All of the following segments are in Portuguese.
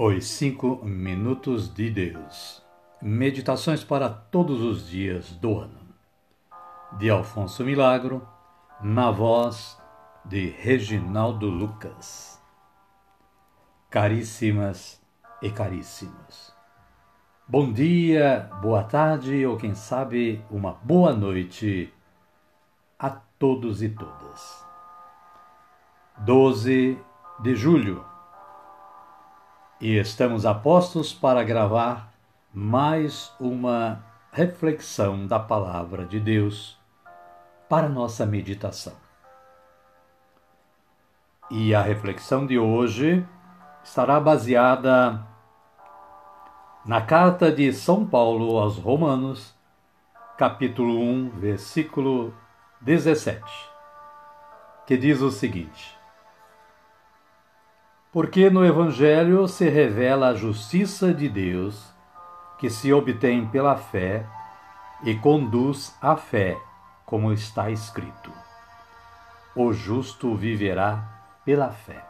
Os Cinco Minutos de Deus Meditações para todos os dias do ano. De Alfonso Milagro, na voz de Reginaldo Lucas. Caríssimas e caríssimos. Bom dia, boa tarde ou quem sabe uma boa noite a todos e todas. 12 de julho e estamos a postos para gravar mais uma reflexão da Palavra de Deus para nossa meditação. E a reflexão de hoje estará baseada na carta de São Paulo aos Romanos, capítulo 1, versículo 17, que diz o seguinte: porque no Evangelho se revela a justiça de Deus, que se obtém pela fé e conduz à fé, como está escrito: O justo viverá pela fé.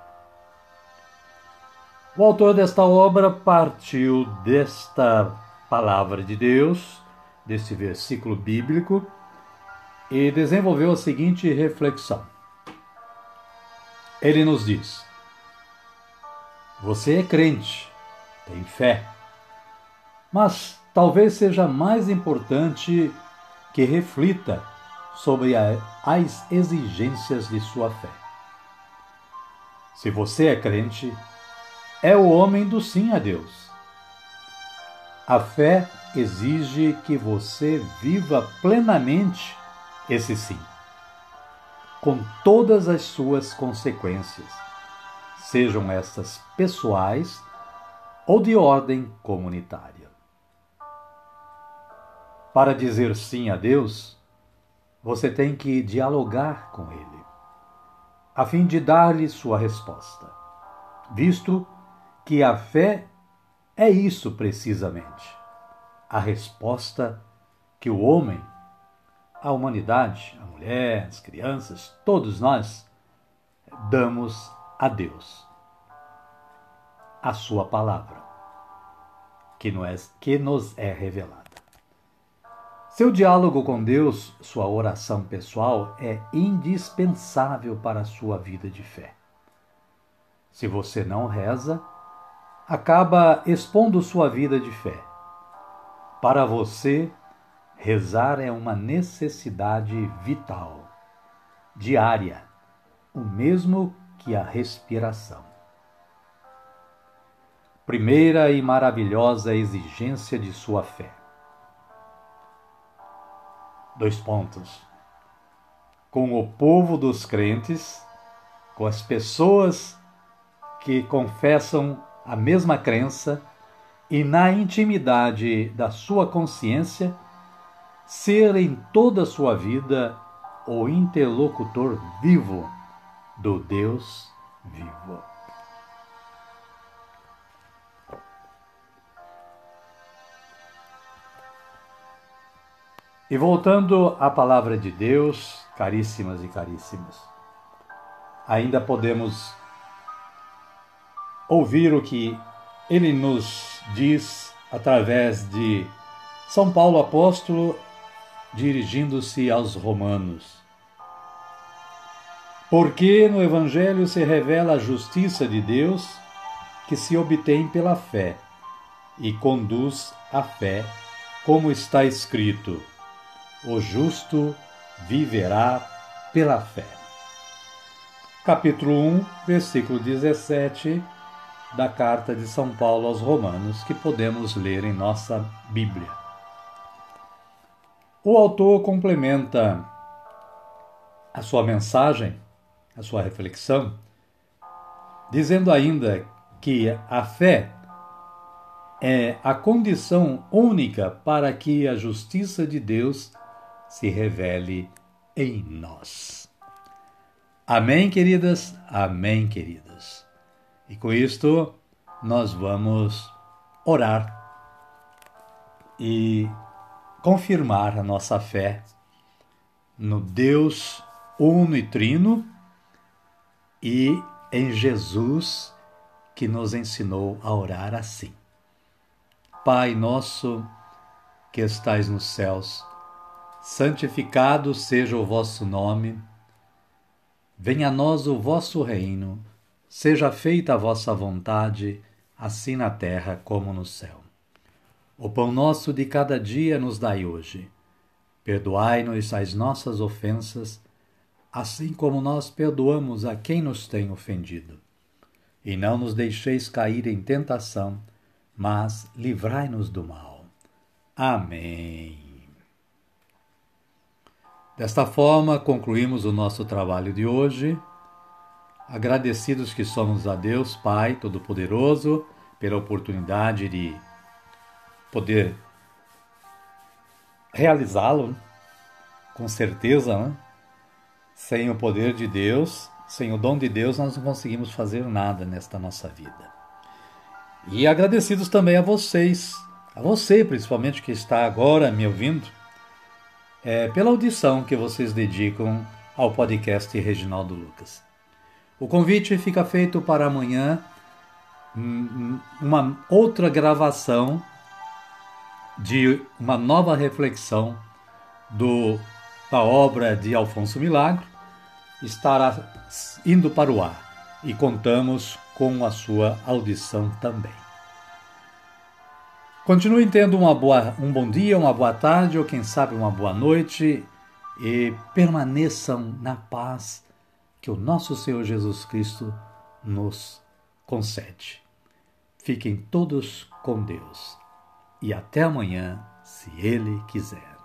O autor desta obra partiu desta palavra de Deus, desse versículo bíblico, e desenvolveu a seguinte reflexão. Ele nos diz: você é crente, tem fé. Mas talvez seja mais importante que reflita sobre as exigências de sua fé. Se você é crente, é o homem do sim a Deus. A fé exige que você viva plenamente esse sim, com todas as suas consequências sejam estas pessoais ou de ordem comunitária. Para dizer sim a Deus, você tem que dialogar com Ele, a fim de dar-lhe sua resposta, visto que a fé é isso precisamente, a resposta que o homem, a humanidade, a mulher, as crianças, todos nós, damos a Deus, a Sua palavra, que nos, que nos é revelada. Seu diálogo com Deus, sua oração pessoal, é indispensável para a sua vida de fé. Se você não reza, acaba expondo sua vida de fé. Para você, rezar é uma necessidade vital, diária, o mesmo que a respiração. Primeira e maravilhosa exigência de sua fé. Dois pontos. Com o povo dos crentes, com as pessoas que confessam a mesma crença e na intimidade da sua consciência, ser em toda a sua vida o interlocutor vivo do Deus vivo. E voltando à palavra de Deus, caríssimas e caríssimos, ainda podemos ouvir o que ele nos diz através de São Paulo apóstolo dirigindo-se aos romanos. Porque no Evangelho se revela a justiça de Deus que se obtém pela fé e conduz à fé, como está escrito: o justo viverá pela fé. Capítulo 1, versículo 17 da carta de São Paulo aos Romanos, que podemos ler em nossa Bíblia. O autor complementa a sua mensagem a sua reflexão, dizendo ainda que a fé é a condição única para que a justiça de Deus se revele em nós. Amém, queridas? Amém, queridos. E com isto, nós vamos orar e confirmar a nossa fé no Deus uno e trino e em Jesus que nos ensinou a orar assim: Pai nosso que estais nos céus, santificado seja o vosso nome. Venha a nós o vosso reino, seja feita a vossa vontade, assim na terra como no céu. O pão nosso de cada dia nos dai hoje. Perdoai-nos as nossas ofensas, assim como nós perdoamos a quem nos tem ofendido. E não nos deixeis cair em tentação, mas livrai-nos do mal. Amém. Desta forma, concluímos o nosso trabalho de hoje. Agradecidos que somos a Deus, Pai Todo-Poderoso, pela oportunidade de poder realizá-lo, com certeza, né? Sem o poder de Deus, sem o dom de Deus, nós não conseguimos fazer nada nesta nossa vida. E agradecidos também a vocês, a você principalmente que está agora me ouvindo, é, pela audição que vocês dedicam ao podcast Reginaldo Lucas. O convite fica feito para amanhã, uma outra gravação de uma nova reflexão do, da obra de Alfonso Milagro estará indo para o ar e contamos com a sua audição também. Continue tendo uma boa, um bom dia, uma boa tarde ou quem sabe uma boa noite e permaneçam na paz que o nosso Senhor Jesus Cristo nos concede. Fiquem todos com Deus e até amanhã, se Ele quiser.